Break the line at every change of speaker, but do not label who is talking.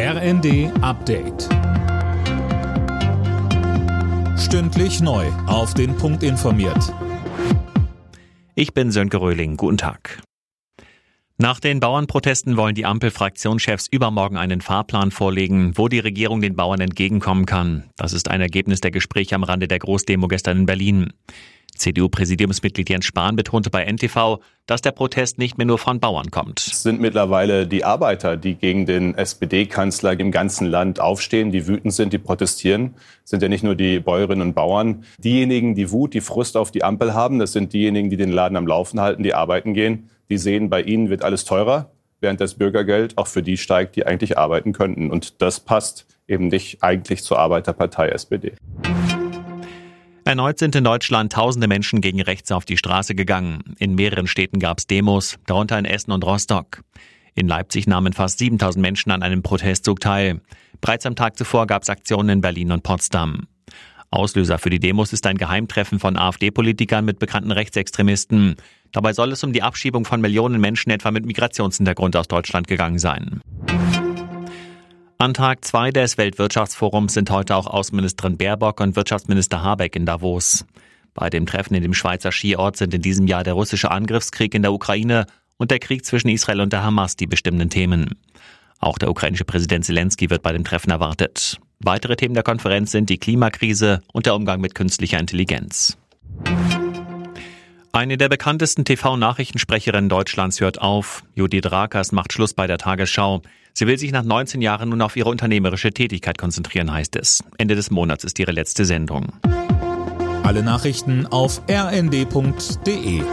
RND Update. Stündlich neu. Auf den Punkt informiert.
Ich bin Sönke Röhling. Guten Tag. Nach den Bauernprotesten wollen die Ampel-Fraktionschefs übermorgen einen Fahrplan vorlegen, wo die Regierung den Bauern entgegenkommen kann. Das ist ein Ergebnis der Gespräche am Rande der Großdemo gestern in Berlin. CDU-Präsidiumsmitglied Jens Spahn betonte bei NTV, dass der Protest nicht mehr nur von Bauern kommt.
Es sind mittlerweile die Arbeiter, die gegen den SPD-Kanzler im ganzen Land aufstehen, die wütend sind, die protestieren. Das sind ja nicht nur die Bäuerinnen und Bauern. Diejenigen, die Wut, die Frust auf die Ampel haben, das sind diejenigen, die den Laden am Laufen halten, die arbeiten gehen. Die sehen, bei ihnen wird alles teurer, während das Bürgergeld auch für die steigt, die eigentlich arbeiten könnten. Und das passt eben nicht eigentlich zur Arbeiterpartei SPD.
Erneut sind in Deutschland tausende Menschen gegen rechts auf die Straße gegangen. In mehreren Städten gab es Demos, darunter in Essen und Rostock. In Leipzig nahmen fast 7000 Menschen an einem Protestzug teil. Bereits am Tag zuvor gab es Aktionen in Berlin und Potsdam. Auslöser für die Demos ist ein Geheimtreffen von AfD-Politikern mit bekannten Rechtsextremisten. Dabei soll es um die Abschiebung von Millionen Menschen etwa mit Migrationshintergrund aus Deutschland gegangen sein. An Tag zwei des Weltwirtschaftsforums sind heute auch Außenministerin Baerbock und Wirtschaftsminister Habeck in Davos. Bei dem Treffen in dem Schweizer Skiort sind in diesem Jahr der russische Angriffskrieg in der Ukraine und der Krieg zwischen Israel und der Hamas die bestimmenden Themen. Auch der ukrainische Präsident Zelensky wird bei dem Treffen erwartet. Weitere Themen der Konferenz sind die Klimakrise und der Umgang mit künstlicher Intelligenz. Eine der bekanntesten TV-Nachrichtensprecherinnen Deutschlands hört auf. Judith Rakers macht Schluss bei der Tagesschau. Sie will sich nach 19 Jahren nun auf ihre unternehmerische Tätigkeit konzentrieren, heißt es. Ende des Monats ist ihre letzte Sendung.
Alle Nachrichten auf rnd.de